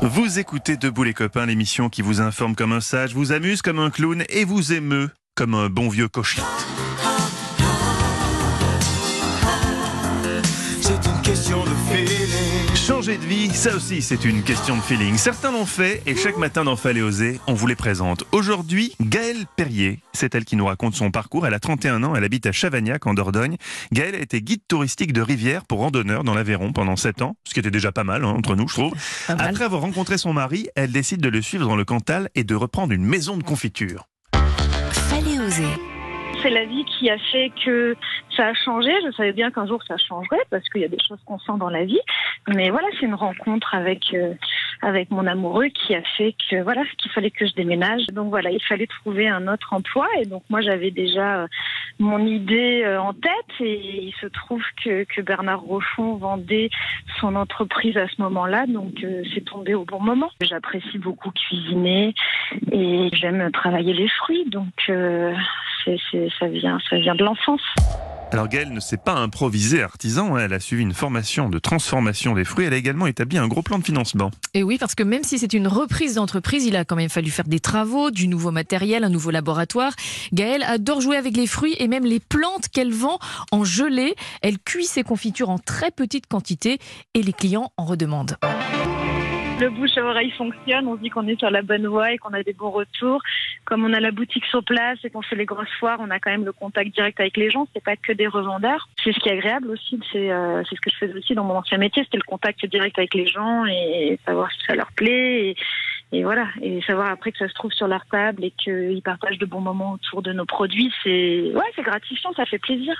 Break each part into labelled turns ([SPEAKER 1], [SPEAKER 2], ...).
[SPEAKER 1] Vous écoutez Debout les copains, l'émission qui vous informe comme un sage, vous amuse comme un clown et vous émeut comme un bon vieux cochon. Changer de vie, ça aussi c'est une question de feeling. Certains l'ont fait et chaque matin dans Fallait oser, on vous les présente. Aujourd'hui, Gaëlle Perrier, c'est elle qui nous raconte son parcours. Elle a 31 ans, elle habite à Chavagnac en Dordogne. Gaëlle a été guide touristique de rivière pour randonneurs dans l'Aveyron pendant 7 ans, ce qui était déjà pas mal hein, entre nous je trouve. Après avoir rencontré son mari, elle décide de le suivre dans le Cantal et de reprendre une maison de confiture.
[SPEAKER 2] Fallait oser.
[SPEAKER 3] C'est la vie qui a fait que ça a changé. Je savais bien qu'un jour ça changerait parce qu'il y a des choses qu'on sent dans la vie. Mais voilà, c'est une rencontre avec euh, avec mon amoureux qui a fait que voilà qu'il fallait que je déménage. Donc voilà, il fallait trouver un autre emploi et donc moi j'avais déjà euh, mon idée euh, en tête et il se trouve que, que Bernard Rochon vendait son entreprise à ce moment-là. Donc c'est tombé au bon moment. J'apprécie beaucoup cuisiner et j'aime travailler les fruits. Donc ça vient, ça vient de l'enfance.
[SPEAKER 1] Alors Gaëlle ne s'est pas improvisée artisan, hein. elle a suivi une formation de transformation des fruits, elle a également établi un gros plan de financement.
[SPEAKER 2] Et oui, parce que même si c'est une reprise d'entreprise, il a quand même fallu faire des travaux, du nouveau matériel, un nouveau laboratoire. Gaëlle adore jouer avec les fruits et même les plantes qu'elle vend en gelée. Elle cuit ses confitures en très petite quantité et les clients en redemandent.
[SPEAKER 3] Le bouche à oreille fonctionne, on se dit qu'on est sur la bonne voie et qu'on a des bons retours. Comme on a la boutique sur place et qu'on fait les grosses foires, on a quand même le contact direct avec les gens. C'est pas que des revendeurs. C'est ce qui est agréable aussi. C'est euh, ce que je faisais aussi dans mon ancien métier. C'était le contact direct avec les gens et savoir si ça leur plaît. Et, et voilà, et savoir après que ça se trouve sur leur table et qu'ils partagent de bons moments autour de nos produits, c'est ouais, c'est gratifiant, ça fait plaisir.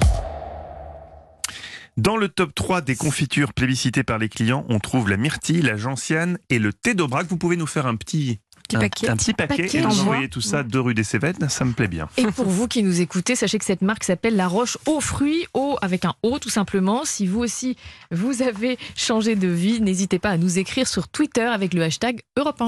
[SPEAKER 1] Dans le top 3 des confitures plébiscitées par les clients, on trouve la myrtille, la gentiane et le thé d'Aubrac. Vous pouvez nous faire un petit, un,
[SPEAKER 2] paquet.
[SPEAKER 1] un petit paquet,
[SPEAKER 2] Paquet
[SPEAKER 1] et nous envoyer tout ça de rue des Cévennes, ça me plaît bien.
[SPEAKER 2] Et pour vous qui nous écoutez, sachez que cette marque s'appelle La Roche aux fruits, eau avec un O tout simplement. Si vous aussi vous avez changé de vie, n'hésitez pas à nous écrire sur Twitter avec le hashtag Europe 1.